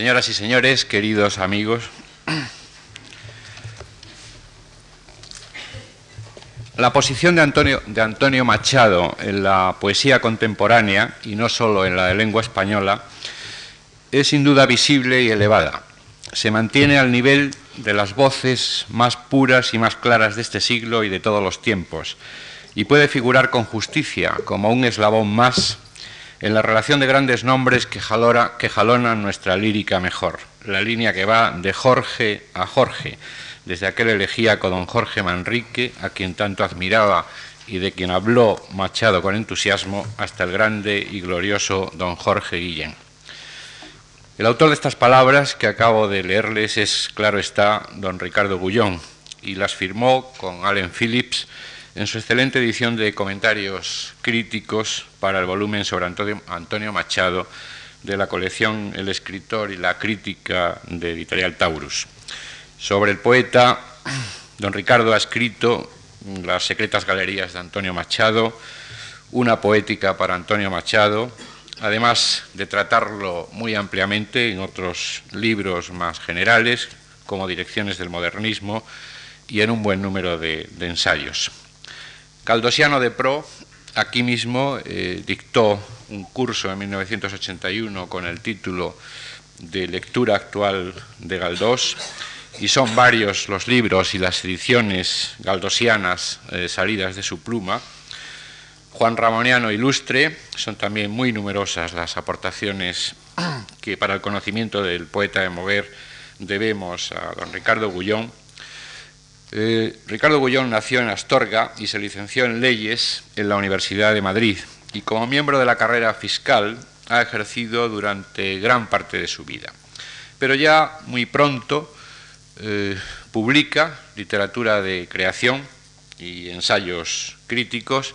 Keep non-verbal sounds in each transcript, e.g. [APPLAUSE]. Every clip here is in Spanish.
Señoras y señores, queridos amigos, la posición de Antonio, de Antonio Machado en la poesía contemporánea, y no solo en la de lengua española, es sin duda visible y elevada. Se mantiene al nivel de las voces más puras y más claras de este siglo y de todos los tiempos, y puede figurar con justicia como un eslabón más en la relación de grandes nombres que, que jalonan nuestra lírica mejor, la línea que va de Jorge a Jorge, desde aquel elegíaco don Jorge Manrique, a quien tanto admiraba y de quien habló Machado con entusiasmo, hasta el grande y glorioso don Jorge Guillén. El autor de estas palabras que acabo de leerles es, claro está, don Ricardo Gullón, y las firmó con Allen Phillips en su excelente edición de comentarios críticos para el volumen sobre Antonio, Machado de la colección El escritor y la crítica de Editorial Taurus. Sobre el poeta, don Ricardo ha escrito Las secretas galerías de Antonio Machado, una poética para Antonio Machado, además de tratarlo muy ampliamente en otros libros más generales, como Direcciones del Modernismo, y en un buen número de, ensayos. Caldosiano de Pro, aquí mismo, eh, dictó un curso en 1981 con el título de Lectura Actual de Galdós, y son varios los libros y las ediciones galdosianas eh, salidas de su pluma, Juan Ramoniano Ilustre, son también muy numerosas las aportaciones que para el conocimiento del poeta de Moguer debemos a don Ricardo Gullón. Eh, Ricardo Gullón nació en Astorga y se licenció en leyes en la Universidad de Madrid y como miembro de la carrera fiscal ha ejercido durante gran parte de su vida. Pero ya muy pronto eh, publica literatura de creación y ensayos críticos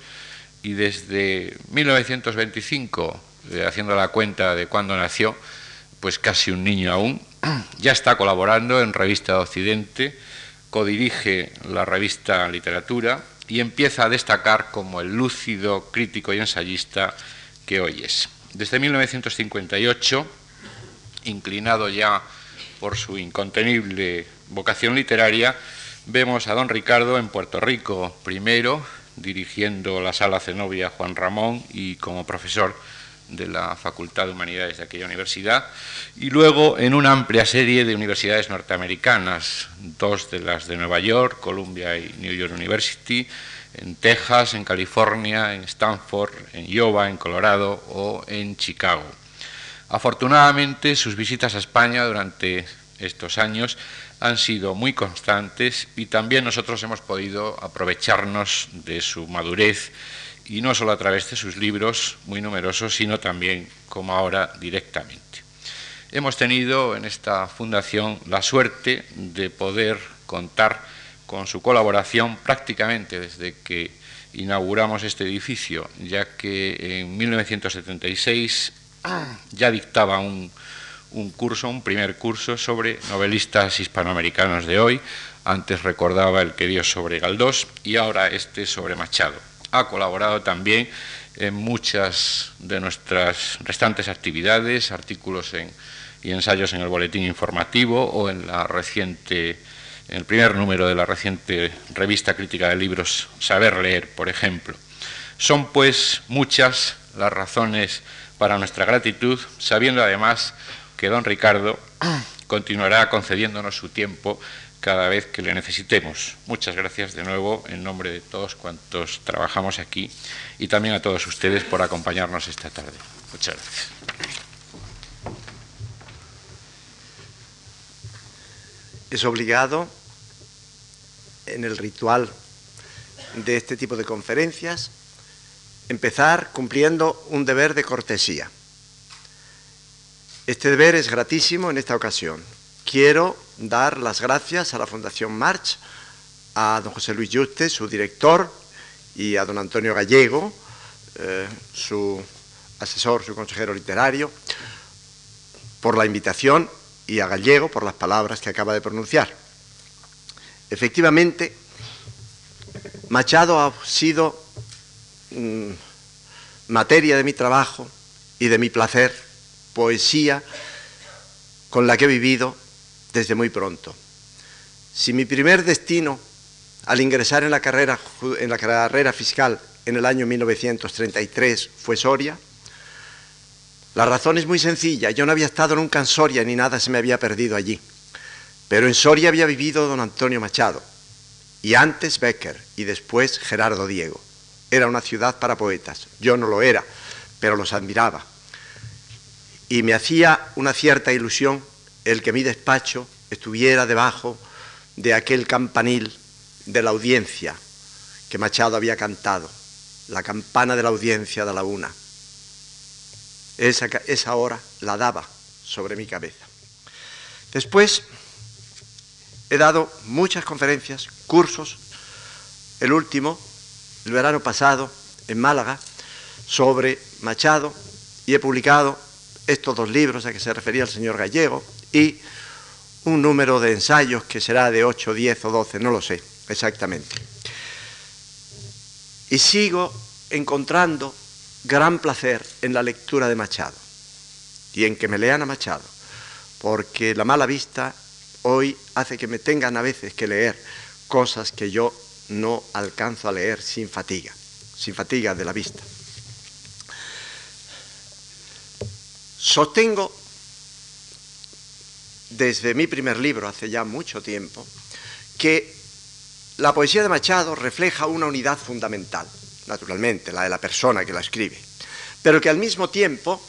y desde 1925, eh, haciendo la cuenta de cuándo nació, pues casi un niño aún, [CLEARS THROAT] ya está colaborando en Revista Occidente, codirige la revista Literatura y empieza a destacar como el lúcido crítico y ensayista que hoy es. Desde 1958, inclinado ya por su incontenible vocación literaria, vemos a don Ricardo en Puerto Rico primero, dirigiendo la sala Zenobia Juan Ramón y como profesor de la Facultad de Humanidades de aquella universidad, y luego en una amplia serie de universidades norteamericanas, dos de las de Nueva York, Columbia y New York University, en Texas, en California, en Stanford, en Iowa, en Colorado o en Chicago. Afortunadamente, sus visitas a España durante estos años han sido muy constantes y también nosotros hemos podido aprovecharnos de su madurez y no solo a través de sus libros muy numerosos, sino también como ahora directamente. Hemos tenido en esta fundación la suerte de poder contar con su colaboración prácticamente desde que inauguramos este edificio, ya que en 1976 ya dictaba un un curso, un primer curso sobre novelistas hispanoamericanos de hoy. Antes recordaba el que dio sobre Galdós y ahora este sobre Machado. Ha colaborado también en muchas de nuestras restantes actividades, artículos y ensayos en el boletín informativo o en la reciente en el primer número de la reciente revista crítica de libros Saber leer, por ejemplo. Son pues muchas las razones para nuestra gratitud, sabiendo además que don Ricardo continuará concediéndonos su tiempo cada vez que le necesitemos. Muchas gracias de nuevo en nombre de todos cuantos trabajamos aquí y también a todos ustedes por acompañarnos esta tarde. Muchas gracias. Es obligado en el ritual de este tipo de conferencias empezar cumpliendo un deber de cortesía. Este deber es gratísimo en esta ocasión. Quiero dar las gracias a la Fundación March, a don José Luis Juste, su director, y a don Antonio Gallego, eh, su asesor, su consejero literario, por la invitación y a Gallego por las palabras que acaba de pronunciar. Efectivamente, Machado ha sido mm, materia de mi trabajo y de mi placer poesía con la que he vivido desde muy pronto. Si mi primer destino al ingresar en la carrera, en la carrera fiscal en el año 1933 fue Soria, la razón es muy sencilla, yo no había estado nunca en Soria ni nada se me había perdido allí, pero en Soria había vivido don Antonio Machado, y antes Becker, y después Gerardo Diego. Era una ciudad para poetas, yo no lo era, pero los admiraba. Y me hacía una cierta ilusión el que mi despacho estuviera debajo de aquel campanil de la audiencia que Machado había cantado, la campana de la audiencia de la una. Esa, esa hora la daba sobre mi cabeza. Después he dado muchas conferencias, cursos, el último, el verano pasado, en Málaga, sobre Machado, y he publicado estos dos libros a que se refería el señor Gallego y un número de ensayos que será de 8, 10 o 12, no lo sé exactamente. Y sigo encontrando gran placer en la lectura de Machado y en que me lean a Machado, porque la mala vista hoy hace que me tengan a veces que leer cosas que yo no alcanzo a leer sin fatiga, sin fatiga de la vista. Sostengo desde mi primer libro, hace ya mucho tiempo, que la poesía de Machado refleja una unidad fundamental, naturalmente, la de la persona que la escribe, pero que al mismo tiempo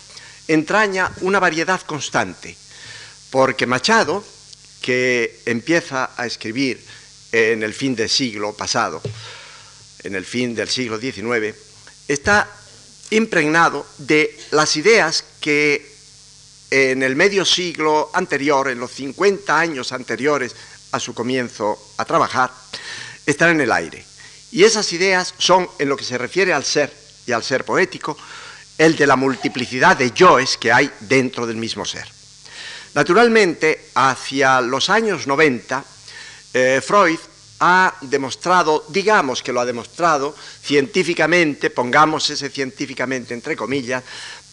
entraña una variedad constante, porque Machado, que empieza a escribir en el fin del siglo pasado, en el fin del siglo XIX, está impregnado de las ideas que en el medio siglo anterior, en los 50 años anteriores a su comienzo a trabajar, están en el aire. Y esas ideas son, en lo que se refiere al ser y al ser poético, el de la multiplicidad de yoes que hay dentro del mismo ser. Naturalmente, hacia los años 90, eh, Freud ha demostrado, digamos que lo ha demostrado científicamente, pongamos ese científicamente entre comillas,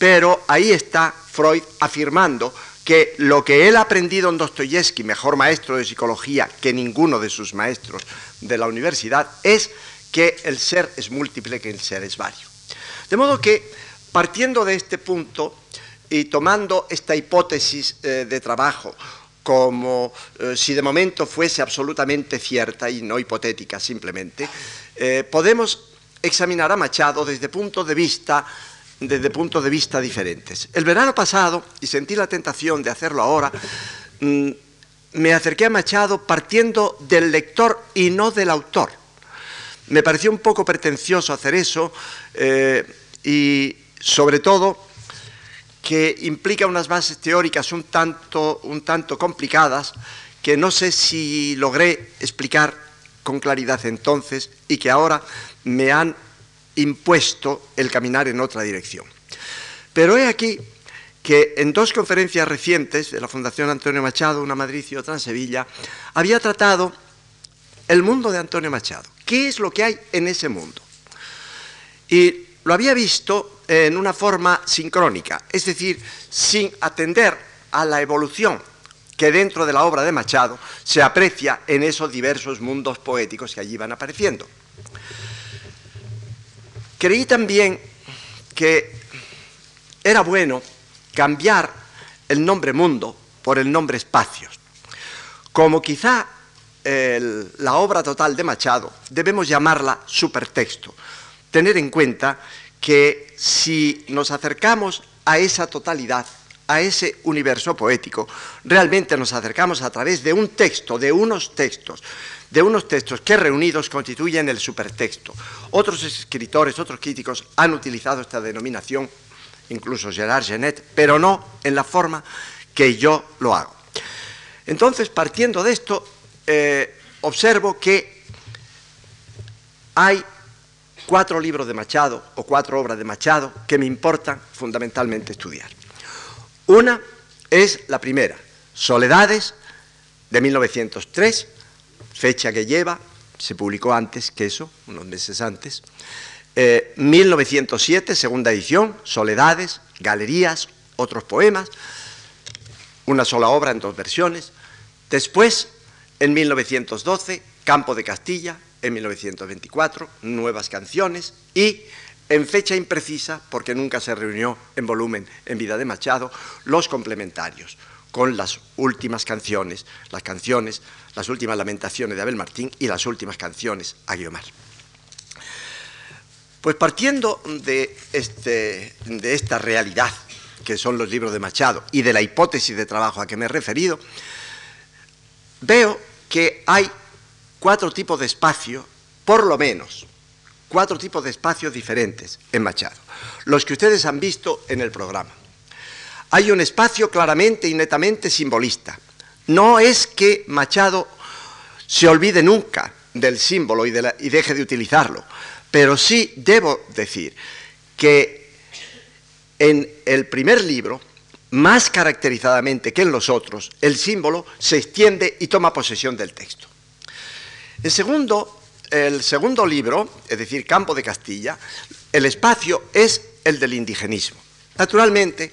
pero ahí está Freud afirmando que lo que él ha aprendido en Dostoyevsky, mejor maestro de psicología que ninguno de sus maestros de la universidad, es que el ser es múltiple, que el ser es vario. De modo que, partiendo de este punto y tomando esta hipótesis eh, de trabajo como eh, si de momento fuese absolutamente cierta y no hipotética simplemente, eh, podemos examinar a Machado desde puntos de vista desde puntos de vista diferentes. El verano pasado, y sentí la tentación de hacerlo ahora, mm, me acerqué a Machado partiendo del lector y no del autor. Me pareció un poco pretencioso hacer eso eh, y sobre todo que implica unas bases teóricas un tanto, un tanto complicadas que no sé si logré explicar con claridad entonces y que ahora me han impuesto el caminar en otra dirección. Pero he aquí que en dos conferencias recientes de la Fundación Antonio Machado, una en Madrid y otra en Sevilla, había tratado el mundo de Antonio Machado. ¿Qué es lo que hay en ese mundo? Y lo había visto en una forma sincrónica, es decir, sin atender a la evolución que dentro de la obra de Machado se aprecia en esos diversos mundos poéticos que allí van apareciendo. Creí también que era bueno cambiar el nombre mundo por el nombre espacios. Como quizá la obra total de Machado, debemos llamarla supertexto. Tener en cuenta que si nos acercamos a esa totalidad, a ese universo poético, realmente nos acercamos a través de un texto, de unos textos, de unos textos que reunidos constituyen el supertexto. Otros escritores, otros críticos han utilizado esta denominación, incluso Gerard Genet, pero no en la forma que yo lo hago. Entonces, partiendo de esto, eh, observo que hay cuatro libros de Machado o cuatro obras de Machado que me importan fundamentalmente estudiar. Una es la primera, Soledades, de 1903, fecha que lleva, se publicó antes que eso, unos meses antes. 1907, eh, segunda edición, Soledades, Galerías, otros poemas. una sola obra en dos versiones. Después, en 1912, Campo de Castilla, en 1924, nuevas canciones y en fecha imprecisa, porque nunca se reunió en volumen en vida de Machado, los complementarios, con las últimas canciones, las canciones, las últimas lamentaciones de Abel Martín y las últimas canciones a Guiomar. Pues partiendo de, este, de esta realidad, que son los libros de Machado, y de la hipótesis de trabajo a que me he referido, veo que hay cuatro tipos de espacio, por lo menos, cuatro tipos de espacios diferentes en Machado, los que ustedes han visto en el programa. Hay un espacio claramente y netamente simbolista. No es que Machado se olvide nunca del símbolo y, deje de utilizarlo, pero sí debo decir que en el primer libro, más caracterizadamente que en los otros, el símbolo se extiende y toma posesión del texto. En segundo, el segundo libro, es decir, Campo de Castilla, el espacio es el del indigenismo. Naturalmente,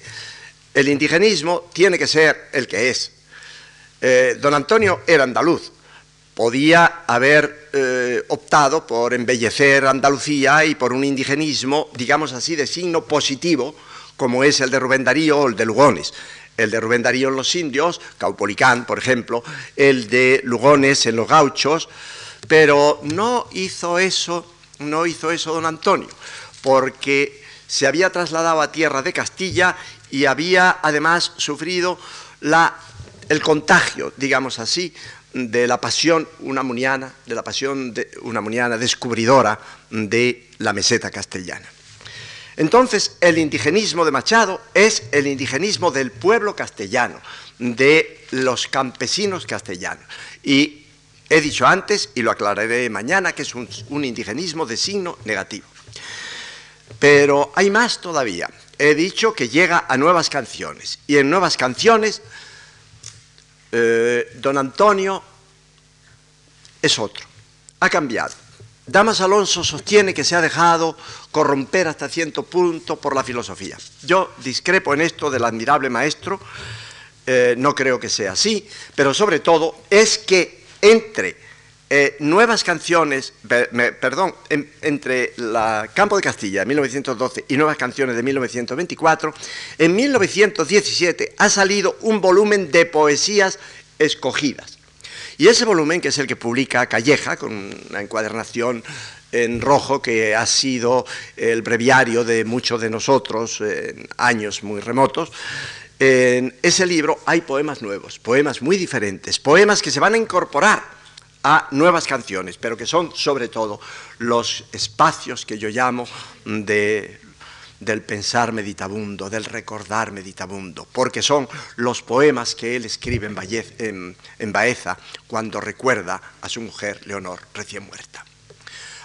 el indigenismo tiene que ser el que es. Eh, don Antonio era andaluz, podía haber eh, optado por embellecer Andalucía y por un indigenismo, digamos así, de signo positivo, como es el de Rubén Darío o el de Lugones. El de Rubén Darío en los indios, Caupolicán, por ejemplo, el de Lugones en los gauchos, pero no hizo eso, no hizo eso don Antonio, porque se había trasladado a tierra de Castilla y había además sufrido el contagio, digamos así, de la pasión unamuniana, de la pasión de, unamuniana descubridora de la meseta castellana. Entonces, el indigenismo de Machado es el indigenismo del pueblo castellano, de los campesinos castellanos. Y He dicho antes, y lo aclararé mañana, que es un, indigenismo de signo negativo. Pero hay más todavía. He dicho que llega a nuevas canciones. Y en nuevas canciones, eh, don Antonio es otro. Ha cambiado. Damas Alonso sostiene que se ha dejado corromper hasta cierto punto por la filosofía. Yo discrepo en esto del admirable maestro, eh, no creo que sea así, pero sobre todo es que entre eh, nuevas canciones, perdón, entre Campo de Castilla de 1912 y nuevas canciones de 1924, en 1917 ha salido un volumen de poesías escogidas. Y ese volumen, que es el que publica Calleja, con una encuadernación en rojo que ha sido el breviario de muchos de nosotros en años muy remotos, en ese libro hay poemas nuevos, poemas muy diferentes, poemas que se van a incorporar a nuevas canciones, pero que son sobre todo los espacios que yo llamo del pensar meditabundo, del recordar meditabundo, porque son los poemas que él escribe en Baeza cuando recuerda a su mujer Leonor recién muerta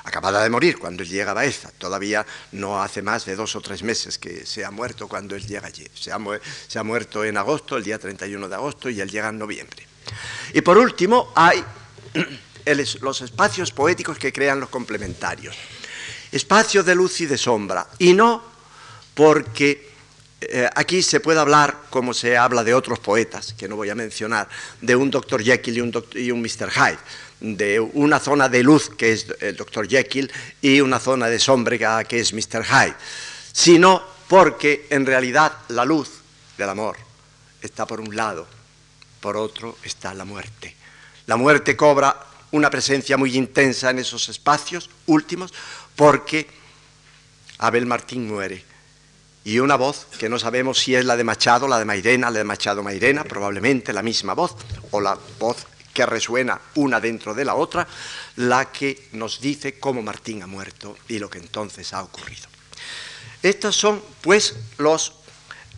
acabada de morir cuando él llega a Baeza. Todavía no hace más de dos o tres meses que se ha muerto cuando él llega allí. Se ha, muerto en agosto, el día 31 de agosto, y él llega en noviembre. Y por último, hay [CLEARS THROAT] los espacios poéticos que crean los complementarios. Espacios de luz y de sombra. Y no porque eh, aquí se puede hablar, como se habla de otros poetas, que no voy a mencionar, de un Dr. Jekyll y un, y un Mr. Hyde de una zona de luz que es el Dr. Jekyll y una zona de sombra que es Mr. Hyde, sino porque en realidad la luz del amor está por un lado, por otro está la muerte. La muerte cobra una presencia muy intensa en esos espacios últimos porque Abel Martín muere. Y una voz que no sabemos si es la de Machado, la de Mairena, la de Machado Mairena, probablemente la misma voz, o la voz que resuena una dentro de la otra, la que nos dice cómo Martín ha muerto y lo que entonces ha ocurrido. Estos son, pues, los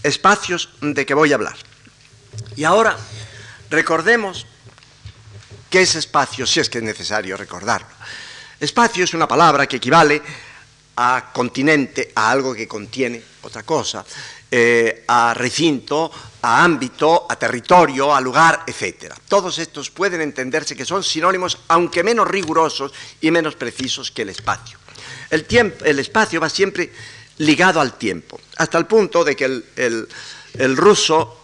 espacios de que voy a hablar. Y ahora recordemos qué es espacio, si es que es necesario recordarlo. Espacio es una palabra que equivale a continente, a algo que contiene otra cosa, eh, a recinto, a ámbito, a territorio, a lugar, etc. Todos estos pueden entenderse que son sinónimos, aunque menos rigurosos y menos precisos que el espacio. El, tiempo, el espacio va siempre ligado al tiempo, hasta el punto de que el ruso,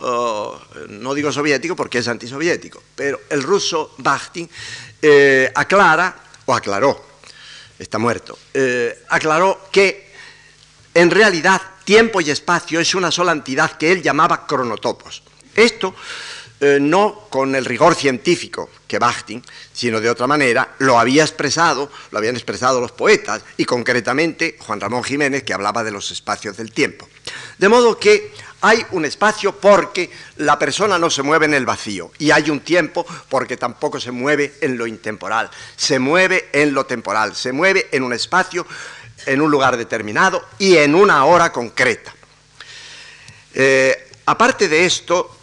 eh, no digo soviético porque es antisoviético, pero el ruso Bakhtin eh, aclara, o aclaró, está muerto, eh, aclaró que en realidad tiempo y espacio es una sola entidad que él llamaba cronotopos. Esto no con el rigor científico que Bakhtin, sino de otra manera, lo había expresado, lo habían expresado los poetas, y concretamente Juan Ramón Jiménez, que hablaba de los espacios del tiempo. De modo que hay un espacio porque la persona no se mueve en el vacío y hay un tiempo porque tampoco se mueve en lo intemporal, se mueve en lo temporal, se mueve en un espacio, en un lugar determinado y en una hora concreta. Eh, aparte de esto,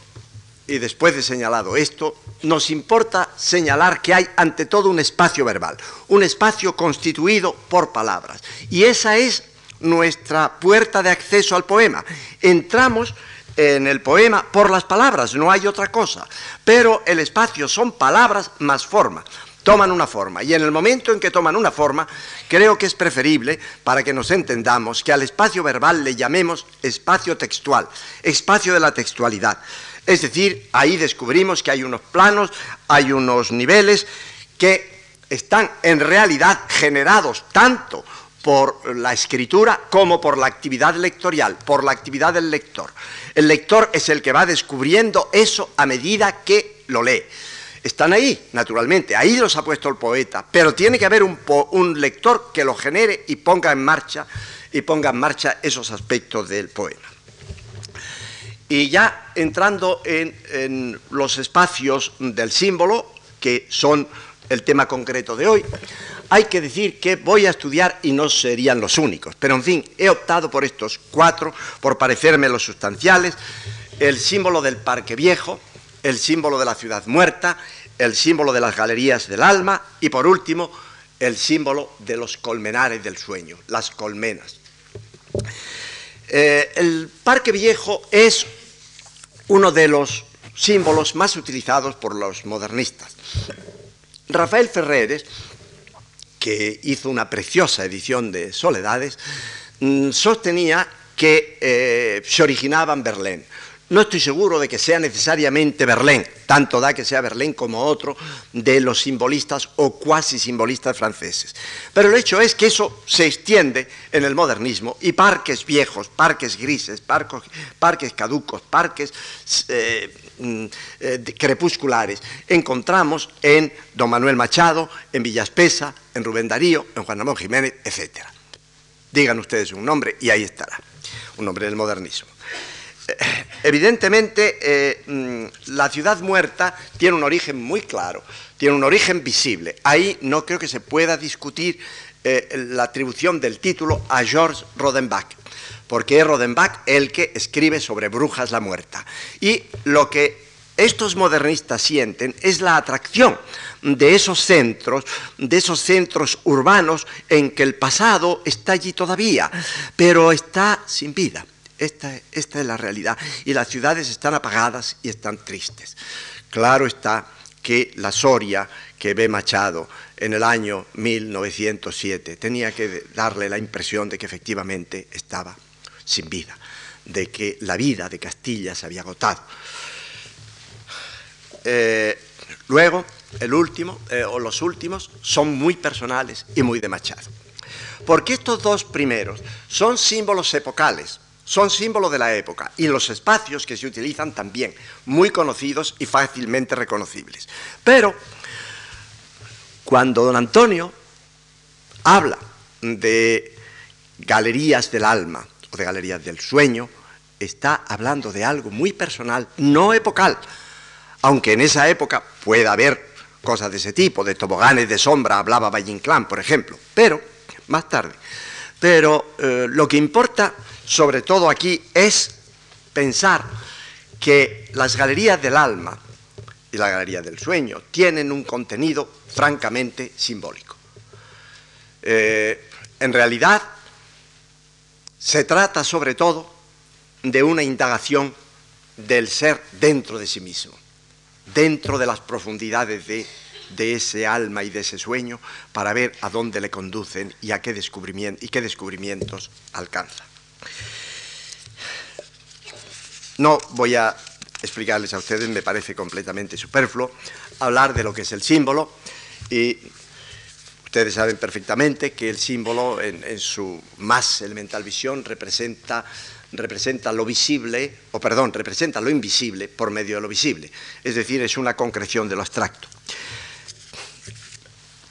y después de señalado esto, nos importa señalar que hay ante todo un espacio verbal, un espacio constituido por palabras. Y esa es nuestra puerta de acceso al poema. Entramos en el poema por las palabras, no hay otra cosa. Pero el espacio son palabras más forma. Toman una forma. Y en el momento en que toman una forma, creo que es preferible, para que nos entendamos, que al espacio verbal le llamemos espacio textual, espacio de la textualidad. Es decir, ahí descubrimos que hay unos planos, hay unos niveles que están en realidad generados tanto por la escritura como por la actividad lectorial, por la actividad del lector. El lector es el que va descubriendo eso a medida que lo lee. Están ahí, naturalmente, ahí los ha puesto el poeta, pero tiene que haber un, lector que lo genere y ponga en marcha y ponga en marcha esos aspectos del poema. Y ya entrando en los espacios del símbolo, que son el tema concreto de hoy, hay que decir que voy a estudiar y no serían los únicos, pero en fin, he optado por estos cuatro, por parecerme los sustanciales, el símbolo del Parque Viejo, el símbolo de la ciudad muerta, el símbolo de las galerías del alma y por último el símbolo de los colmenares del sueño, las colmenas. Eh, el Parque Viejo es uno de los símbolos más utilizados por los modernistas. Rafael Ferreres que hizo una preciosa edición de Soledades, mm, sostenía que eh, se originaba en Berlín. No estoy seguro de que sea necesariamente Berlín, tanto da que sea Berlín como otro de los simbolistas o cuasi simbolistas franceses. Pero el hecho es que eso se extiende en el modernismo y parques viejos, parques grises, parques caducos, parques eh, eh, crepusculares encontramos en don Manuel Machado, en Villaspesa, en Rubén Darío, en Juan Ramón Jiménez, etc. Digan ustedes un nombre y ahí estará, un nombre del modernismo. Eh, evidentemente, eh, mm, la ciudad muerta tiene un origen muy claro, tiene un origen visible. Ahí no creo que se pueda discutir la atribución del título a Georges Rodenbach porque es Rodenbach el que escribe sobre Brujas la Muerta. Y lo que estos modernistas sienten es la atracción de esos centros, de esos centros urbanos en que el pasado está allí todavía, pero está sin vida. Esta, es la realidad. Y las ciudades están apagadas y están tristes. Claro está que la Soria que ve Machado en el año 1907 tenía que darle la impresión de que efectivamente estaba sin vida, de que la vida de Castilla se había agotado. Eh, luego, el último, eh, o los últimos, son muy personales y muy de Machado. Porque estos dos primeros son símbolos epocales, son símbolos de la época y los espacios que se utilizan también, muy conocidos y fácilmente reconocibles. Pero cuando don Antonio habla de galerías del alma, o de Galerías del Sueño, está hablando de algo muy personal, no epocal, aunque en esa época pueda haber cosas de ese tipo, de toboganes de sombra, hablaba Valle Inclán, por ejemplo, pero más tarde. Pero eh, lo que importa sobre todo aquí es pensar que las galerías del alma y la galería del sueño tienen un contenido francamente simbólico. Eh, en realidad, se trata sobre todo de una indagación del ser dentro de sí mismo, dentro de las profundidades de, ese alma y de ese sueño, para ver a dónde le conducen y, a qué, y qué descubrimientos alcanza. No voy a explicarles a ustedes, me parece completamente superfluo, hablar de lo que es el símbolo y ustedes saben perfectamente que el símbolo en, su más elemental visión representa, representa lo visible, o perdón, representa lo invisible por medio de lo visible, es decir, es una concreción de lo abstracto.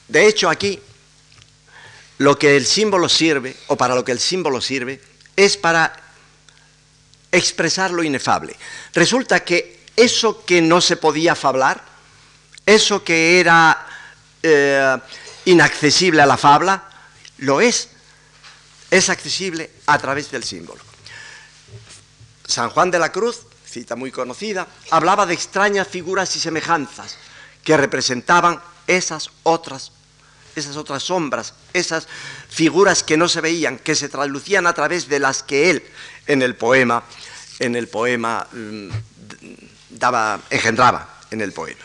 De hecho, aquí lo que el símbolo sirve, o para lo que el símbolo sirve, es para expresar lo inefable. Resulta que eso que no se podía fablar, eso que era eh, inaccesible a la fabla, lo es. Es accesible a través del símbolo. San Juan de la Cruz, cita muy conocida, hablaba de extrañas figuras y semejanzas que representaban esas otras esas otras sombras, esas figuras que no se veían, que se traducían a través de las que él en el poema, en el poema mm, daba, engendraba en el poema.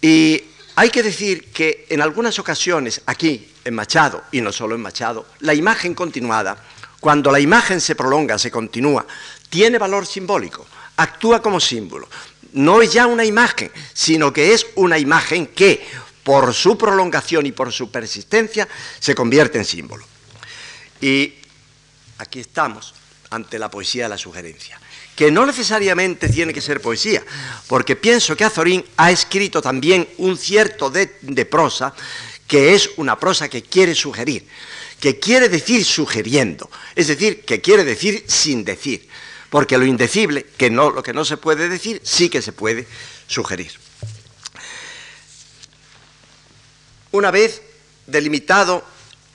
Y hay que decir que en algunas ocasiones, aquí en Machado, y no solo en Machado, la imagen continuada, cuando la imagen se prolonga, se continúa, tiene valor simbólico, actúa como símbolo. No es ya una imagen, sino que es una imagen que, por su prolongación y por su persistencia, se convierte en símbolo. Y aquí estamos ante la poesía de la sugerencia, que no necesariamente tiene que ser poesía, porque pienso que Azorín ha escrito también un cierto de, de prosa que es una prosa que quiere sugerir, que quiere decir sugiriendo, es decir, que quiere decir sin decir, porque lo indecible, que no, lo que no se puede decir, sí que se puede sugerir. Una vez delimitado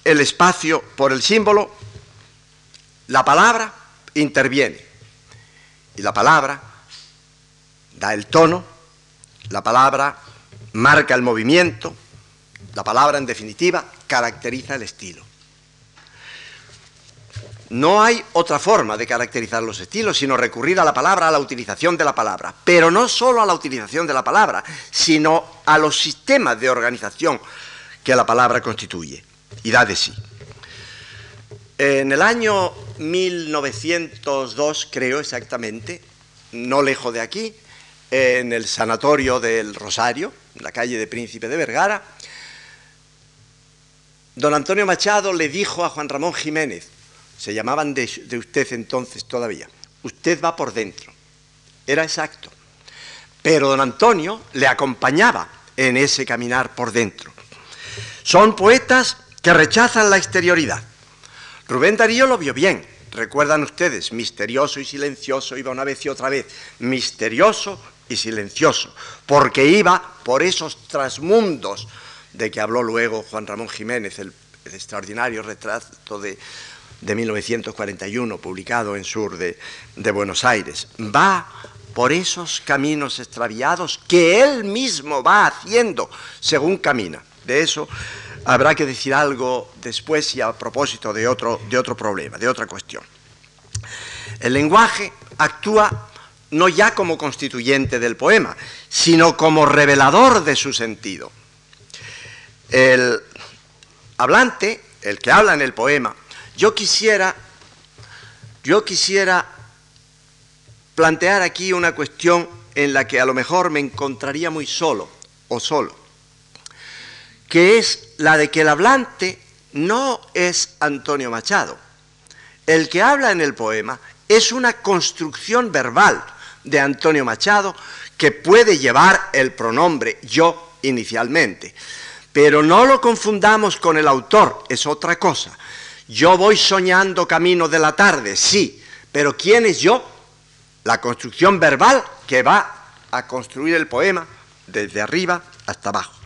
el espacio por el símbolo, la palabra interviene. Y la palabra da el tono, la palabra marca el movimiento, la palabra en definitiva caracteriza el estilo. No hay otra forma de caracterizar los estilos sino recurrir a la palabra, a la utilización de la palabra. Pero no solo a la utilización de la palabra, sino a los sistemas de organización que la palabra constituye y da de sí. En el año 1902, creo exactamente, no lejos de aquí, en el sanatorio del Rosario, en la calle de Príncipe de Vergara, don Antonio Machado le dijo a Juan Ramón Jiménez, se llamaban de, de usted entonces todavía, usted va por dentro. Era exacto. Pero don Antonio le acompañaba en ese caminar por dentro. Son poetas que rechazan la exterioridad. Rubén Darío lo vio bien, recuerdan ustedes, misterioso y silencioso iba una vez y otra vez, misterioso y silencioso, porque iba por esos trasmundos de que habló luego Juan Ramón Jiménez, el, extraordinario retrato de, 1941, publicado en Sur de, de Buenos Aires. Va por esos caminos extraviados que él mismo va haciendo según camina. De eso habrá que decir algo después y a propósito de otro, de otro problema, de otra cuestión. El lenguaje actúa no ya como constituyente del poema, sino como revelador de su sentido. El hablante, el que habla en el poema, yo quisiera, yo quisiera plantear aquí una cuestión en la que a lo mejor me encontraría muy solo o solo que es la de que el hablante no es Antonio Machado. El que habla en el poema es una construcción verbal de Antonio Machado que puede llevar el pronombre yo inicialmente. Pero no lo confundamos con el autor, es otra cosa. Yo voy soñando camino de la tarde, sí, pero ¿quién es yo? La construcción verbal que va a construir el poema desde arriba hasta abajo.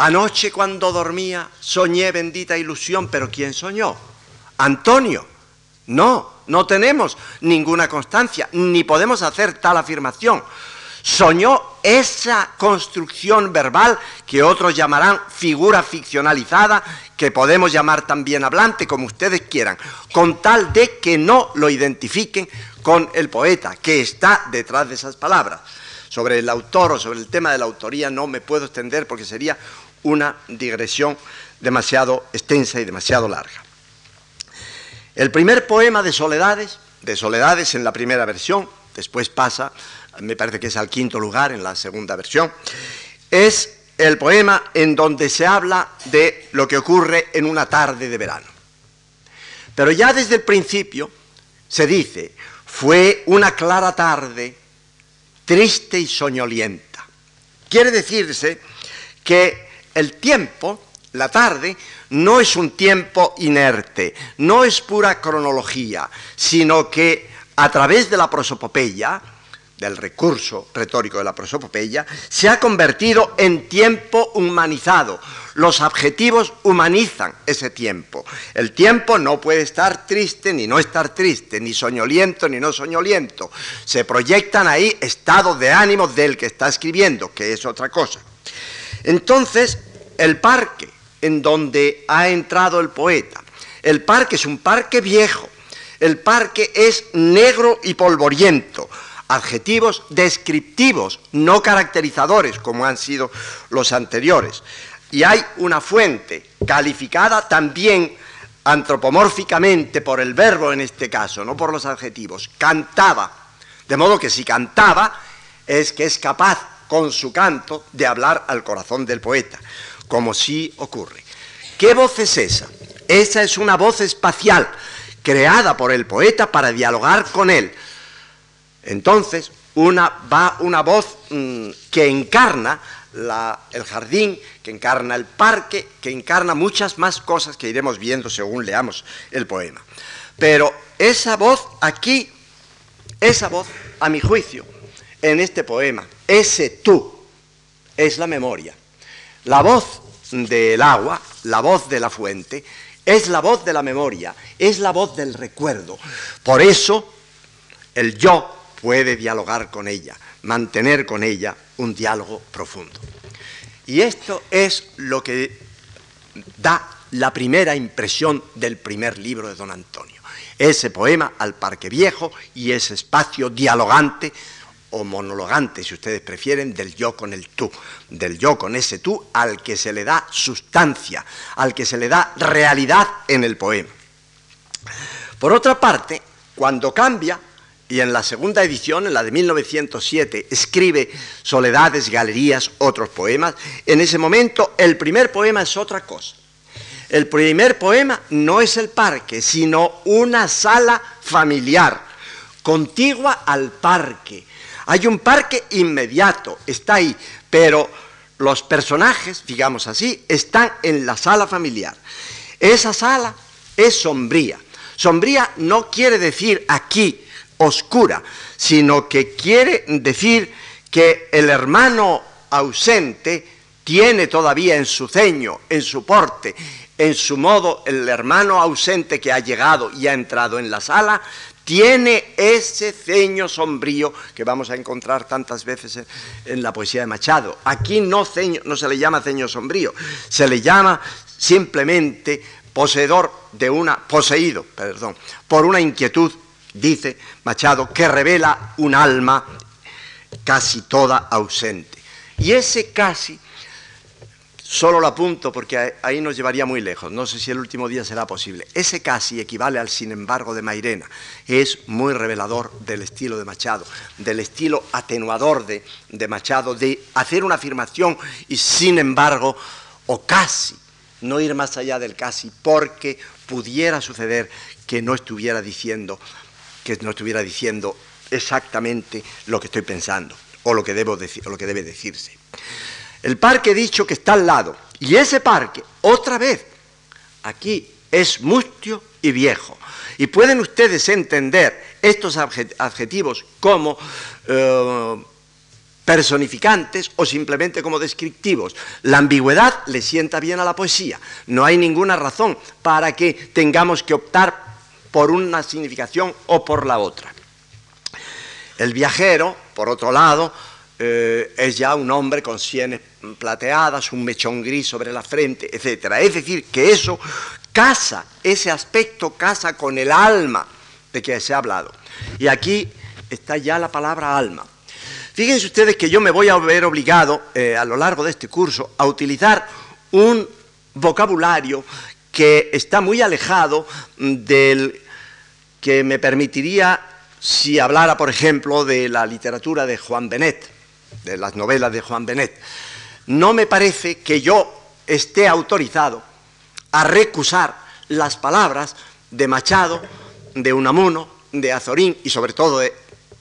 Anoche cuando dormía soñé bendita ilusión, pero ¿quién soñó? Antonio. No, no tenemos ninguna constancia, ni podemos hacer tal afirmación. Soñó esa construcción verbal que otros llamarán figura ficcionalizada, que podemos llamar también hablante, como ustedes quieran, con tal de que no lo identifiquen con el poeta que está detrás de esas palabras. Sobre el autor o sobre el tema de la autoría no me puedo extender porque sería una digresión demasiado extensa y demasiado larga. El primer poema de Soledades, de Soledades en la primera versión, después pasa, me parece que es al quinto lugar en la segunda versión, es el poema en donde se habla de lo que ocurre en una tarde de verano. Pero ya desde el principio se dice, fue una clara tarde, triste y soñolienta. Quiere decirse que el tiempo, la tarde, no es un tiempo inerte, no es pura cronología, sino que a través de la prosopopeya, del recurso retórico de la prosopopeya, se ha convertido en tiempo humanizado. Los adjetivos humanizan ese tiempo. El tiempo no puede estar triste ni no estar triste, ni soñoliento ni no soñoliento. Se proyectan ahí estados de ánimo del que está escribiendo, que es otra cosa. Entonces, el parque en donde ha entrado el poeta, el parque es un parque viejo, el parque es negro y polvoriento adjetivos descriptivos, no caracterizadores, como han sido los anteriores. Y hay una fuente calificada también antropomórficamente por el verbo en este caso, no por los adjetivos, cantaba. De modo que si cantaba es que es capaz con su canto de hablar al corazón del poeta, como sí ocurre. ¿Qué voz es esa? Esa es una voz espacial creada por el poeta para dialogar con él entonces, una, va una voz mm, que encarna el jardín, que encarna el parque, que encarna muchas más cosas que iremos viendo según leamos el poema. Pero esa voz aquí, esa voz, a mi juicio, en este poema, ese tú, es la memoria. La voz del agua, la voz de la fuente, es la voz de la memoria, es la voz del recuerdo. Por eso, el yo puede dialogar con ella, mantener con ella un diálogo profundo. Y esto es lo que da la primera impresión del primer libro de don Antonio. Ese poema al Parque Viejo y ese espacio dialogante o monologante, si ustedes prefieren, del yo con el tú, del yo con ese tú al que se le da sustancia, al que se le da realidad en el poema. Por otra parte, cuando cambia y en la segunda edición, en la de 1907, escribe Soledades, Galerías, otros poemas. En ese momento el primer poema es otra cosa. El primer poema no es el parque, sino una sala familiar, contigua al parque. Hay un parque inmediato, está ahí, pero los personajes, digamos así, están en la sala familiar. Esa sala es sombría. Sombría no quiere decir aquí oscura, sino que quiere decir que el hermano ausente tiene todavía en su ceño, en su porte, en su modo, el hermano ausente que ha llegado y ha entrado en la sala, tiene ese ceño sombrío que vamos a encontrar tantas veces en, la poesía de Machado. Aquí no, no se le llama ceño sombrío, se le llama simplemente poseedor de una, poseído, perdón, por una inquietud dice Machado, que revela un alma casi toda ausente. Y ese casi, solo lo apunto porque ahí nos llevaría muy lejos, no sé si el último día será posible, ese casi equivale al sin embargo de Mairena, es muy revelador del estilo de Machado, del estilo atenuador de, Machado, de hacer una afirmación y sin embargo, o casi, no ir más allá del casi, porque pudiera suceder que no estuviera diciendo que no estuviera diciendo exactamente lo que estoy pensando o lo que debe decirse. El parque dicho que está al lado y ese parque, otra vez, aquí es mustio y viejo. Y pueden ustedes entender estos adjetivos como eh, personificantes o simplemente como descriptivos. La ambigüedad le sienta bien a la poesía. No hay ninguna razón para que tengamos que optar por una significación o por la otra. El viajero, por otro lado, eh, es ya un hombre con sienes plateadas, un mechón gris sobre la frente, etc. Es decir, que eso casa, ese aspecto casa con el alma de que se ha hablado. Y aquí está ya la palabra alma. Fíjense ustedes que yo me voy a ver obligado eh, a lo largo de este curso a utilizar un vocabulario que está muy alejado del que me permitiría si hablara, por ejemplo, de la literatura de Juan Benet, de las novelas de Juan Benet. No me parece que yo esté autorizado a recusar las palabras de Machado, de Unamuno, de Azorín y sobre todo de,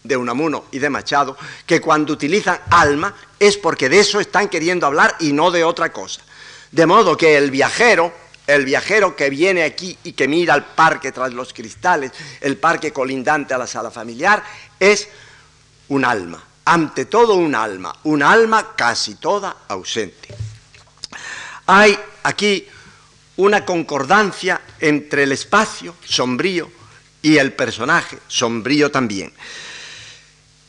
de, Unamuno y de Machado, que cuando utilizan alma es porque de eso están queriendo hablar y no de otra cosa. De modo que el viajero, el viajero que viene aquí y que mira al parque tras los cristales, el parque colindante a la sala familiar, es un alma, ante todo un alma, un alma casi toda ausente. Hay aquí una concordancia entre el espacio sombrío y el personaje sombrío también.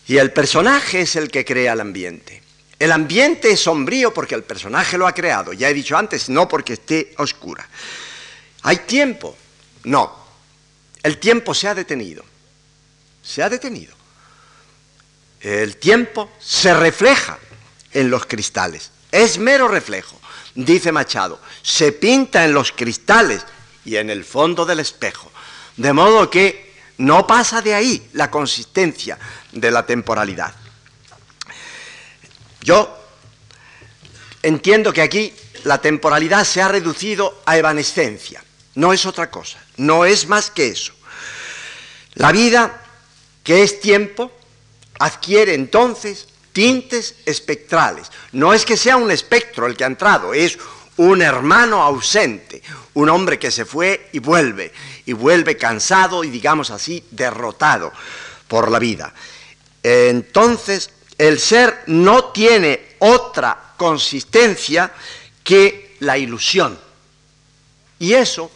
Y el personaje es el que crea el ambiente. El ambiente es sombrío porque el personaje lo ha creado. Ya he dicho antes, no porque esté oscura. ¿Hay tiempo? No. El tiempo se ha detenido. Se ha detenido. El tiempo se refleja en los cristales. Es mero reflejo dice Machado, se pinta en los cristales y en el fondo del espejo. De modo que no pasa de ahí la consistencia de la temporalidad. Yo entiendo que aquí la temporalidad se ha reducido a evanescencia. No es otra cosa, no es más que eso. La vida, que es tiempo, adquiere entonces tintes espectrales. No es que sea un espectro el que ha entrado, es un hermano ausente, un hombre que se fue y vuelve, y vuelve cansado y digamos así, derrotado por la vida. Entonces, el ser no tiene otra consistencia que la ilusión. Y eso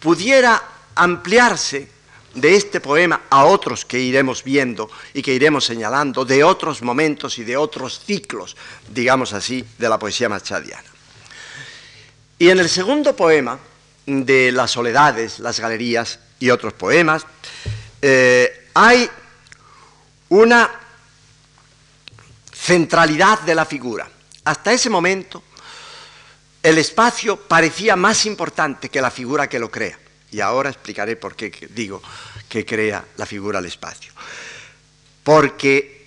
pudiera ampliarse de este poema a otros que iremos viendo y que iremos señalando, de otros momentos y de otros ciclos, digamos así, de la poesía machadiana. Y en el segundo poema, de las soledades, las galerías y otros poemas, eh, hay una centralidad de la figura. Hasta ese momento, el espacio parecía más importante que la figura que lo crea. Y ahora explicaré por qué digo que crea la figura al espacio. Porque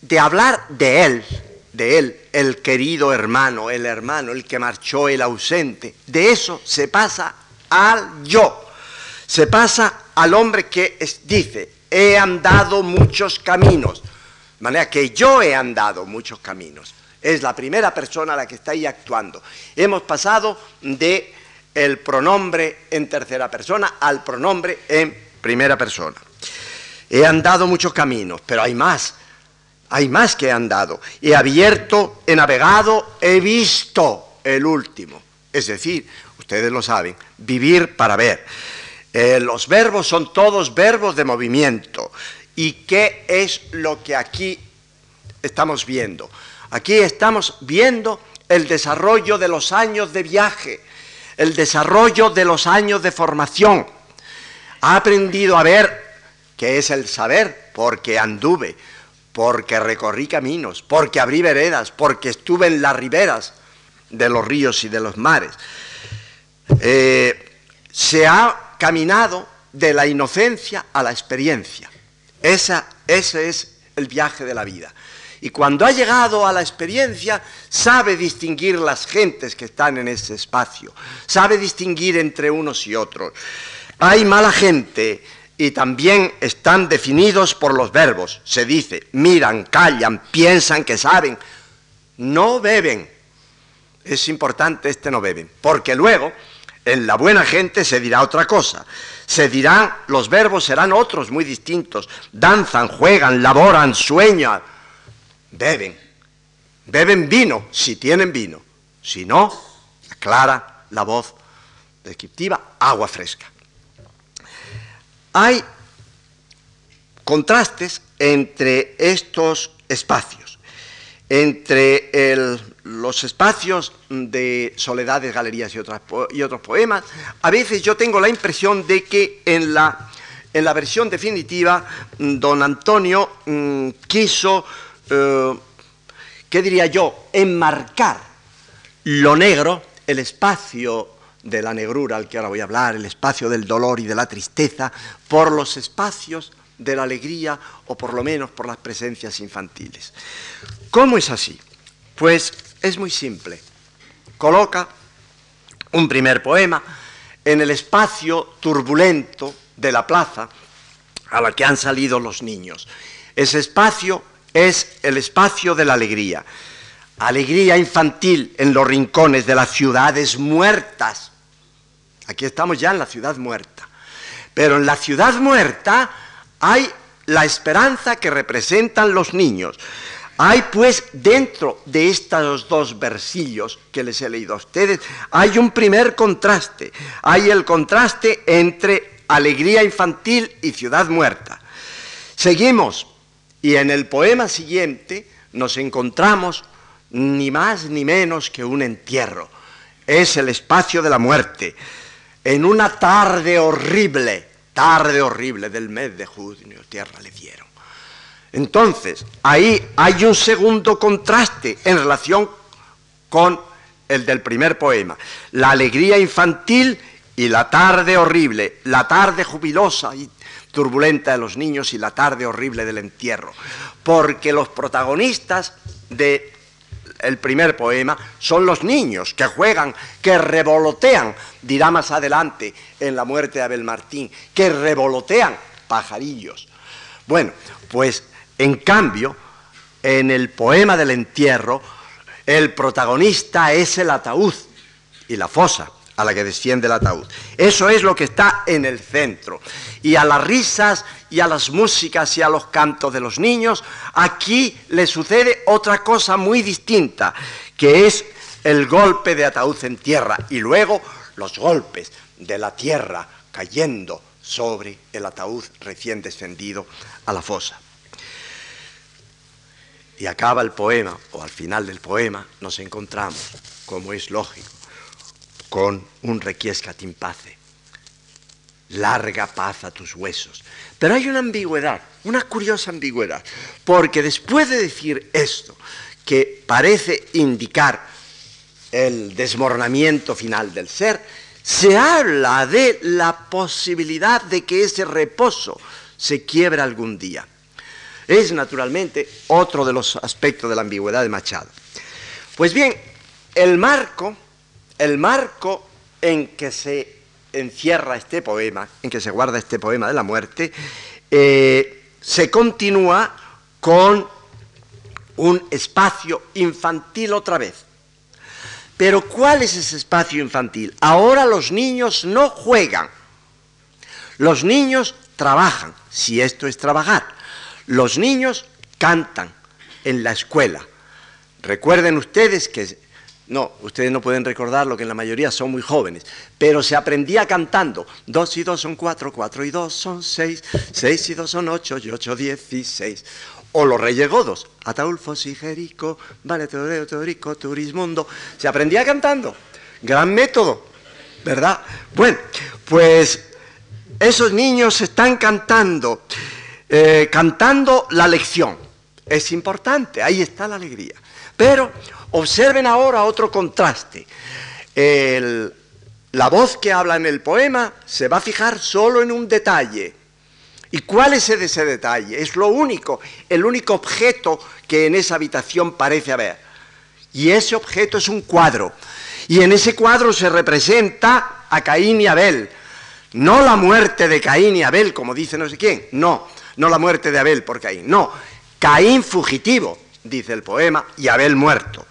de hablar de él, de él, el querido hermano, el hermano, el que marchó, el ausente, de eso se pasa al yo, se pasa al hombre que dice, he andado muchos caminos, de manera que yo he andado muchos caminos. Es la primera persona a la que está ahí actuando. Hemos pasado de el pronombre en tercera persona al pronombre en primera persona. He andado muchos caminos, pero hay más. Hay más que he andado. He abierto, he navegado, he visto el último. Es decir, ustedes lo saben, vivir para ver. Eh, los verbos son todos verbos de movimiento. ¿Y qué es lo que aquí estamos viendo? Aquí estamos viendo el desarrollo de los años de viaje el desarrollo de los años de formación. Ha aprendido a ver qué es el saber, porque anduve, porque recorrí caminos, porque abrí veredas, porque estuve en las riberas de los ríos y de los mares. Eh, se ha caminado de la inocencia a la experiencia. Esa, ese es el viaje de la vida. Y cuando ha llegado a la experiencia, sabe distinguir las gentes que están en ese espacio, sabe distinguir entre unos y otros. Hay mala gente y también están definidos por los verbos. Se dice, miran, callan, piensan que saben, no beben. Es importante este no beben, porque luego en la buena gente se dirá otra cosa. Se dirán, los verbos serán otros muy distintos. Danzan, juegan, laboran, sueñan, beben. Beben vino, si tienen vino. Si no, aclara la voz descriptiva, agua fresca. Hay contrastes entre estos espacios, entre los espacios de soledades, galerías y, y, otros poemas. A veces yo tengo la impresión de que en la, en la versión definitiva don Antonio mm, quiso eh, ¿qué diría yo?, enmarcar lo negro, el espacio de la negrura al que ahora voy a hablar, el espacio del dolor y de la tristeza, por los espacios de la alegría o por lo menos por las presencias infantiles. ¿Cómo es así? Pues es muy simple. Coloca un primer poema en el espacio turbulento de la plaza a la que han salido los niños. Ese espacio es el espacio de la alegría. Alegría infantil en los rincones de las ciudades muertas. Aquí estamos ya en la ciudad muerta. Pero en la ciudad muerta hay la esperanza que representan los niños. Hay pues dentro de estos dos versillos que les he leído a ustedes, hay un primer contraste. Hay el contraste entre alegría infantil y ciudad muerta. Seguimos y en el poema siguiente nos encontramos ni más ni menos que un entierro. Es el espacio de la muerte. En una tarde horrible, tarde horrible del mes de junio, tierra le dieron. Entonces, ahí hay un segundo contraste en relación con el del primer poema. La alegría infantil y la tarde horrible, la tarde jubilosa y turbulenta de los niños y la tarde horrible del entierro. Porque los protagonistas de primer poema son los niños que juegan, que revolotean, dirá más adelante en la muerte de Abel Martín, que revolotean pajarillos. Bueno, pues en cambio, en el poema del entierro, el protagonista es el ataúd y la fosa a la que desciende el ataúd. Eso es lo que está en el centro. Y a las risas y a las músicas y a los cantos de los niños, aquí le sucede otra cosa muy distinta, que es el golpe de ataúd en tierra y luego los golpes de la tierra cayendo sobre el ataúd recién descendido a la fosa. Y acaba el poema, o al final del poema, nos encontramos, como es lógico, con un requiescat in pace. Larga paz a tus huesos. Pero hay una ambigüedad, una curiosa ambigüedad, porque después de decir esto, que parece indicar el desmoronamiento final del ser, se habla de la posibilidad de que ese reposo se quiebre algún día. Es naturalmente otro de los aspectos de la ambigüedad de Machado. Pues bien, el marco el marco en que se encierra este poema, en que se guarda este poema de la muerte, eh, se continúa con un espacio infantil otra vez. Pero ¿cuál es ese espacio infantil? Ahora los niños no juegan, los niños trabajan, si esto es trabajar, los niños cantan en la escuela. Recuerden ustedes que no, ustedes no pueden recordar lo que en la mayoría son muy jóvenes, pero se aprendía cantando. Dos y dos son cuatro, cuatro y dos son seis, seis y dos son ocho y ocho dieciséis. O los reyes godos, Ataulfo, Sigerico, Vale, Teodorico, Turismundo. Se aprendía cantando. Gran método, ¿verdad? Bueno, pues esos niños están cantando, eh, cantando la lección. Es importante, ahí está la alegría. Pero Observen ahora otro contraste. la voz que habla en el poema se va a fijar solo en un detalle. ¿Y cuál es ese detalle? Es lo único, el único objeto que en esa habitación parece haber. Y ese objeto es un cuadro. Y en ese cuadro se representa a Caín y Abel. No la muerte de Caín y Abel, como dice no sé quién. No, no la muerte de Abel por Caín. No, Caín fugitivo dice el poema, y Abel muerto.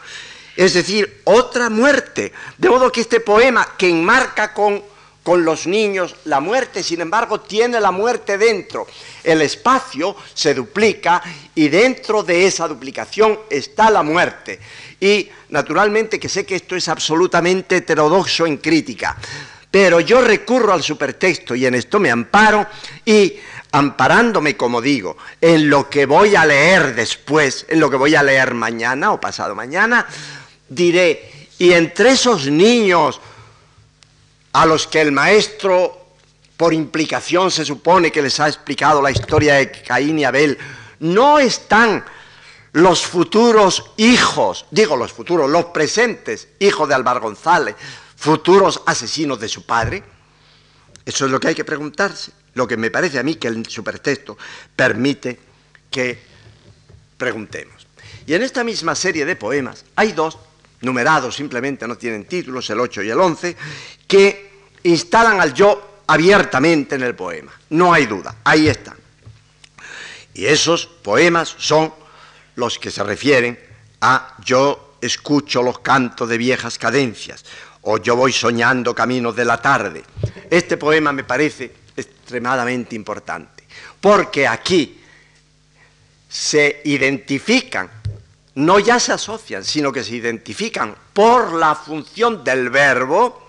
Es decir, otra muerte. De modo que este poema que enmarca con, con los niños la muerte, sin embargo, tiene la muerte dentro. El espacio se duplica y dentro de esa duplicación está la muerte. Y naturalmente que sé que esto es absolutamente heterodoxo en crítica, pero yo recurro al supertexto y en esto me amparo y amparándome, como digo, en lo que voy a leer después, en lo que voy a leer mañana o pasado mañana, diré, y entre esos niños a los que el maestro, por implicación, se supone que les ha explicado la historia de Caín y Abel, no están los futuros hijos, digo los futuros, los presentes hijos de Álvaro González, futuros asesinos de su padre? Eso es lo que hay que preguntarse, lo que me parece a mí que el supertexto permite que preguntemos. Y en esta misma serie de poemas hay dos, numerados simplemente, no tienen títulos, el 8 y el 11, que instalan al yo abiertamente en el poema. No hay duda, ahí están. Y esos poemas son los que se refieren a yo escucho los cantos de viejas cadencias o yo voy soñando caminos de la tarde. Este poema me parece extremadamente importante porque aquí se identifican, no ya se asocian, sino que se identifican por la función del verbo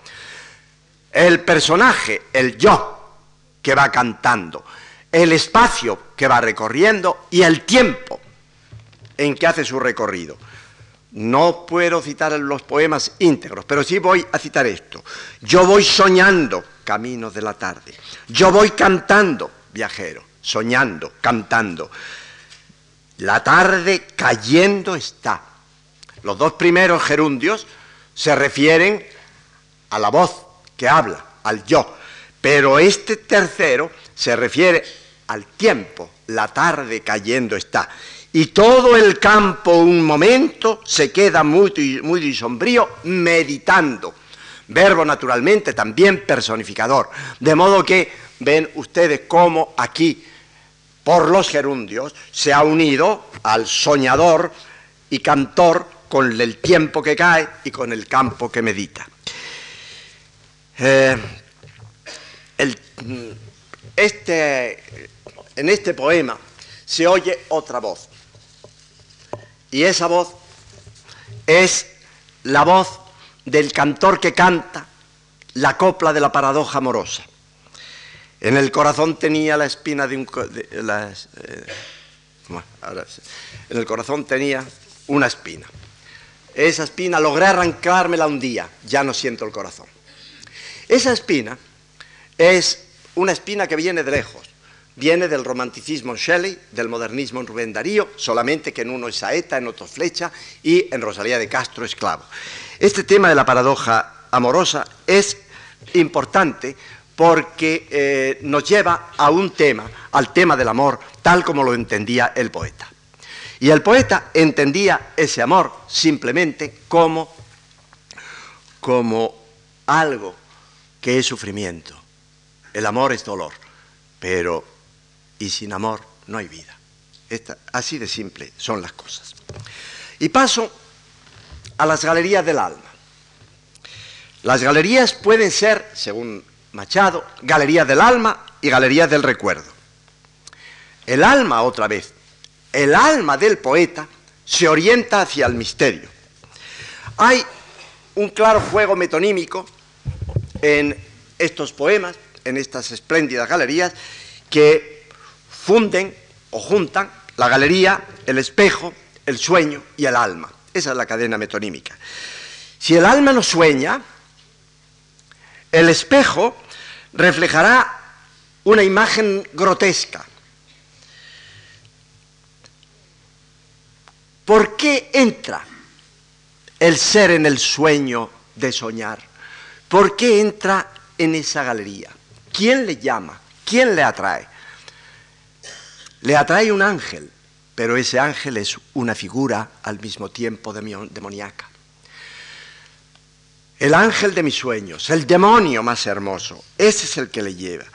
el personaje, el yo que va cantando, el espacio que va recorriendo y el tiempo en que hace su recorrido. No puedo citar los poemas íntegros, pero sí voy a citar esto. Yo voy soñando caminos de la tarde. Yo voy cantando, viajero, soñando, cantando. La tarde cayendo está. Los dos primeros gerundios se refieren a la voz que habla, al yo. Pero este tercero se refiere al tiempo, la tarde cayendo está. Y todo el campo un momento se queda muy, muy sombrío meditando. Verbo naturalmente también personificador. De modo que ven ustedes cómo aquí, por los gerundios, se ha unido al soñador y cantor con el tiempo que cae y con el campo que medita. Eh, este, en este poema se oye otra voz. Y esa voz es la voz del cantor que canta la copla de la paradoja amorosa. En el corazón tenía la espina de un... Eh, en el corazón tenía una espina. Esa espina logré arrancármela un día, ya no siento el corazón. Esa espina es una espina que viene de lejos, viene del romanticismo en Shelley, del modernismo en Rubén Darío, solamente que en uno es saeta, en otro flecha y en Rosalía de Castro esclavo. Este tema de la paradoja amorosa es importante porque eh, nos lleva a un tema, al tema del amor, tal como lo entendía el poeta. Y el poeta entendía ese amor simplemente como, como algo que es sufrimiento. El amor es dolor, pero y sin amor no hay vida. así de simple son las cosas. Y paso a las galerías del alma. Las galerías pueden ser, según Machado, galerías del alma y galerías del recuerdo. El alma, otra vez, el alma del poeta se orienta hacia el misterio. Hay un claro juego metonímico en estos poemas, en estas espléndidas galerías, que funden o juntan la galería, el espejo, el sueño y el alma. Esa es la cadena metonímica. Si el alma no sueña, el espejo reflejará una imagen grotesca. ¿Por qué entra el ser en el sueño de soñar? ¿Por qué entra en esa galería? ¿Quién le llama? ¿Quién le atrae? Le atrae un ángel, pero ese ángel es una figura al mismo tiempo demoníaca. El ángel de mis sueños, el demonio más hermoso, ese es el que le lleva.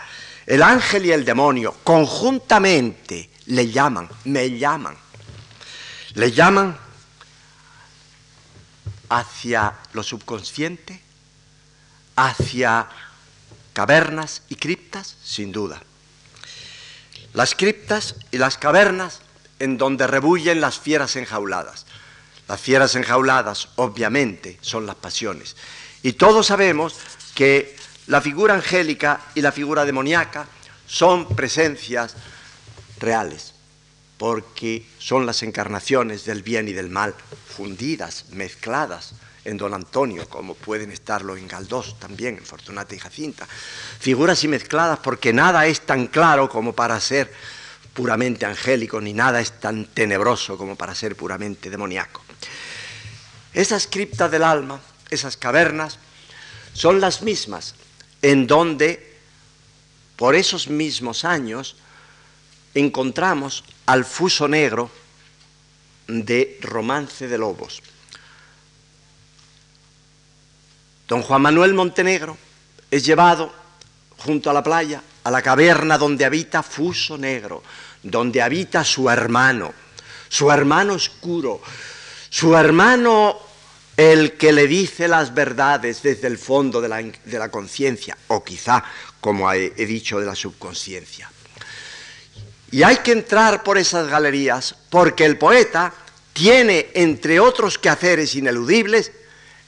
El ángel y el demonio conjuntamente le llaman, me llaman. Le llaman hacia lo subconsciente, hacia cavernas y criptas, sin duda. Las criptas y las cavernas en donde rebullen las fieras enjauladas. Las fieras enjauladas, obviamente, son las pasiones. Y todos sabemos que la figura angélica y la figura demoníaca son presencias reales, porque son las encarnaciones del bien y del mal, fundidas, mezcladas en Don Antonio, como pueden estarlo en Galdós también, en Fortunata y Jacinta. Figuras y mezcladas porque nada es tan claro como para ser puramente angélico, ni nada es tan tenebroso como para ser puramente demoníaco. Esas criptas del alma, esas cavernas, son las mismas en donde, por esos mismos años, encontramos al fuso negro de Romance de Lobos. Don Juan Manuel Montenegro es llevado junto a la playa, a la caverna donde habita Fuso Negro, donde habita su hermano, su hermano oscuro, su hermano el que le dice las verdades desde el fondo de la, conciencia, o quizá, como he dicho, de la subconsciencia. Y hay que entrar por esas galerías porque el poeta tiene, entre otros quehaceres ineludibles,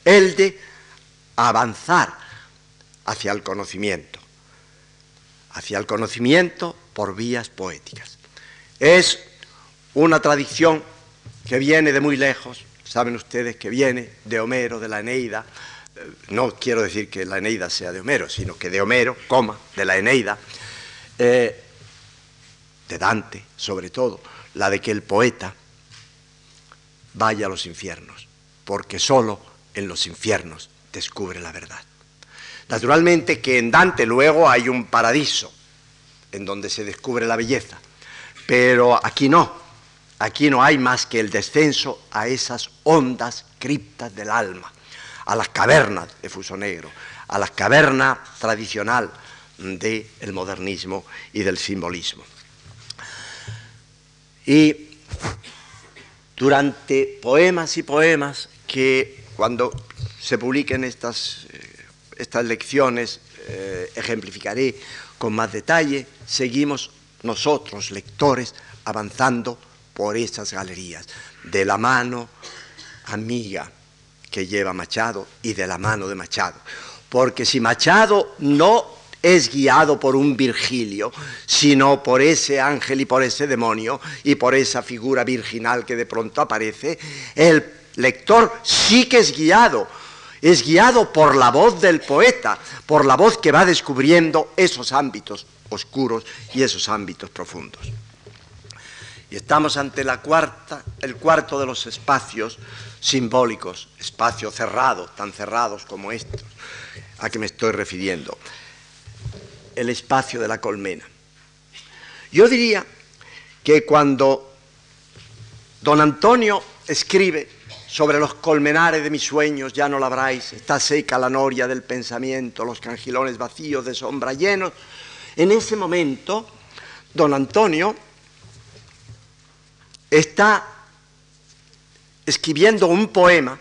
el de avanzar hacia el conocimiento, hacia el conocimiento por vías poéticas. Es una tradición que viene de muy lejos, saben ustedes que viene de Homero, de la Eneida, eh, no quiero decir que la Eneida sea de Homero, sino que de Homero, coma, de la Eneida, eh, de Dante sobre todo, la de que el poeta vaya a los infiernos, porque solo en los infiernos descubre la verdad. Naturalmente que en Dante luego hay un paradiso en donde se descubre la belleza, pero aquí no, aquí no hay más que el descenso a esas ondas criptas del alma, a las cavernas de Fuso Negro, a las cavernas tradicional del modernismo y del simbolismo. Y durante poemas y poemas que cuando se publiquen estas, eh, estas lecciones eh, ejemplificaré con más detalle, seguimos nosotros, lectores, avanzando por estas galerías, de la mano amiga que lleva Machado y de la mano de Machado. Porque si Machado no es guiado por un Virgilio, sino por ese ángel y por ese demonio y por esa figura virginal que de pronto aparece, el lector sí que es guiado, es guiado por la voz del poeta, por la voz que va descubriendo esos ámbitos oscuros y esos ámbitos profundos. Y estamos ante el cuarto de los espacios simbólicos, espacios cerrados, tan cerrados como estos, a que me estoy refiriendo el espacio de la colmena. Yo diría que cuando don Antonio escribe sobre los colmenares de mis sueños, ya no labráis, está seca la noria del pensamiento, los cangilones vacíos de sombra llenos, en ese momento don Antonio está escribiendo un poema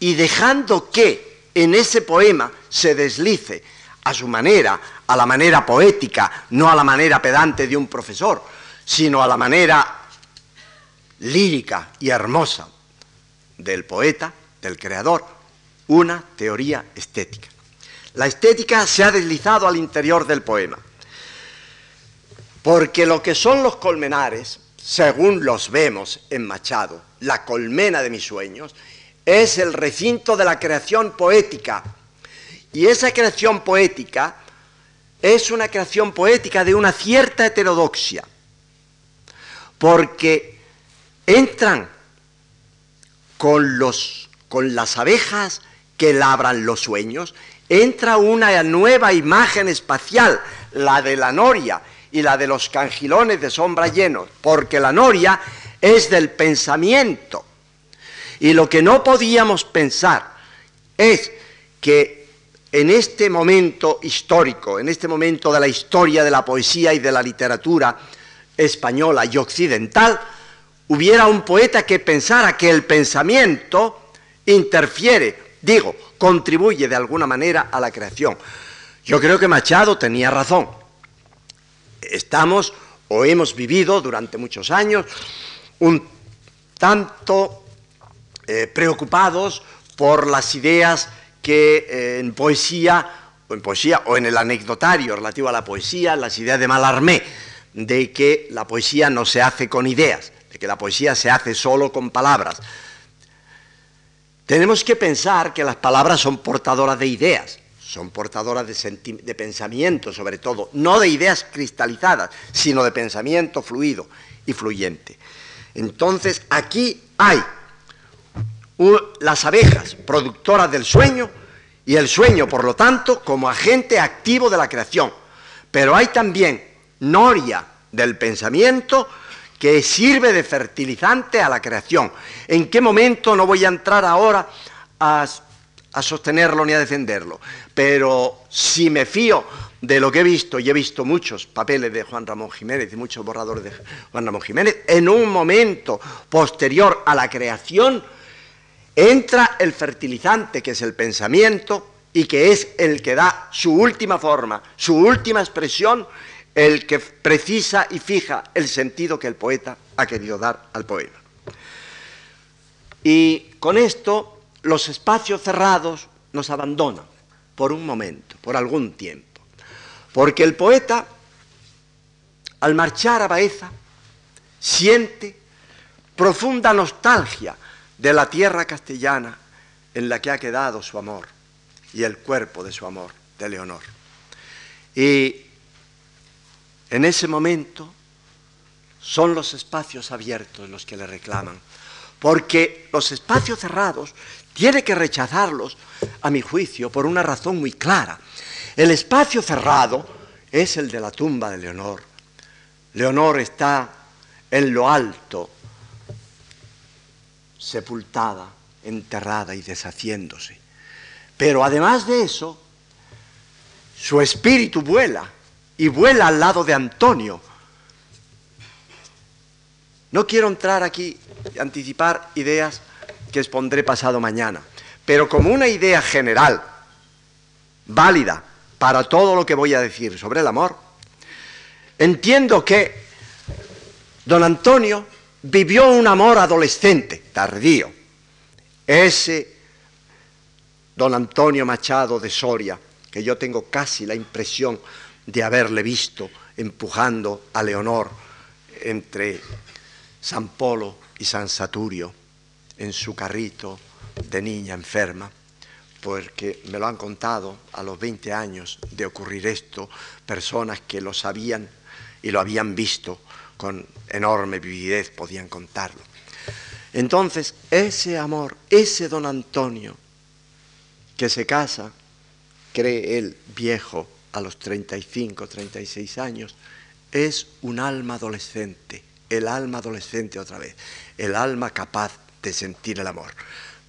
y dejando que en ese poema se deslice a su manera, a la manera poética, no a la manera pedante de un profesor, sino a la manera lírica y hermosa del poeta, del creador, una teoría estética. La estética se ha deslizado al interior del poema, porque lo que son los colmenares, según los vemos en Machado, la colmena de mis sueños, es el recinto de la creación poética y esa creación poética es una creación poética de una cierta heterodoxia, porque entran con, los, con las abejas que labran los sueños, entra una nueva imagen espacial, la de la noria y la de los cangilones de sombra llenos, porque la noria es del pensamiento. Y lo que no podíamos pensar es que en este momento histórico, en este momento de la historia de la poesía y de la literatura española y occidental, hubiera un poeta que pensara que el pensamiento interfiere, digo, contribuye de alguna manera a la creación. Yo creo que Machado tenía razón. Estamos o hemos vivido durante muchos años un tanto eh, preocupados por las ideas que eh, en poesía o en poesía o en el anecdotario relativo a la poesía, las ideas de Malarmé, de que la poesía no se hace con ideas, de que la poesía se hace solo con palabras. Tenemos que pensar que las palabras son portadoras de ideas, son portadoras de, pensamiento sobre todo, no de ideas cristalizadas, sino de pensamiento fluido y fluyente. Entonces aquí hay las abejas productoras del sueño y el sueño, por lo tanto, como agente activo de la creación. Pero hay también noria del pensamiento que sirve de fertilizante a la creación. ¿En qué momento? No voy a entrar ahora a, a sostenerlo ni a defenderlo, pero si me fío de lo que he visto, y he visto muchos papeles de Juan Ramón Jiménez y muchos borradores de Juan Ramón Jiménez, en un momento posterior a la creación entra el fertilizante, que es el pensamiento, y que es el que da su última forma, su última expresión, el que precisa y fija el sentido que el poeta ha querido dar al poema. Y con esto los espacios cerrados nos abandonan por un momento, por algún tiempo. Porque el poeta, al marchar a Baeza, siente profunda nostalgia de la tierra castellana en la que ha quedado su amor y el cuerpo de su amor, de Leonor. Y en ese momento son los espacios abiertos los que le reclaman, porque los espacios cerrados tiene que rechazarlos, a mi juicio, por una razón muy clara. El espacio cerrado es el de la tumba de Leonor. Leonor está en lo alto, sepultada, enterrada y deshaciéndose. Pero además de eso, su espíritu vuela y vuela al lado de Antonio. No quiero entrar aquí y anticipar ideas que expondré pasado mañana, pero como una idea general, válida para todo lo que voy a decir sobre el amor, entiendo que don Antonio vivió un amor adolescente, tardío. Ese don Antonio Machado de Soria, que yo tengo casi la impresión de haberle visto empujando a Leonor entre San Polo y San Saturio en su carrito de niña enferma, porque me lo han contado a los 20 años de ocurrir esto, personas que lo sabían y lo habían visto con enorme vividez, podían contarlo. Entonces, ese amor, ese don Antonio, que se casa, cree él viejo a los 35, 36 años, es un alma adolescente, el alma adolescente otra vez, el alma capaz de sentir el amor.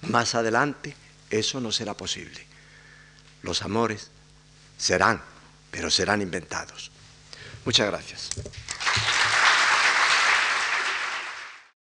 Más adelante eso no será posible. Los amores serán, pero serán inventados. Muchas gracias.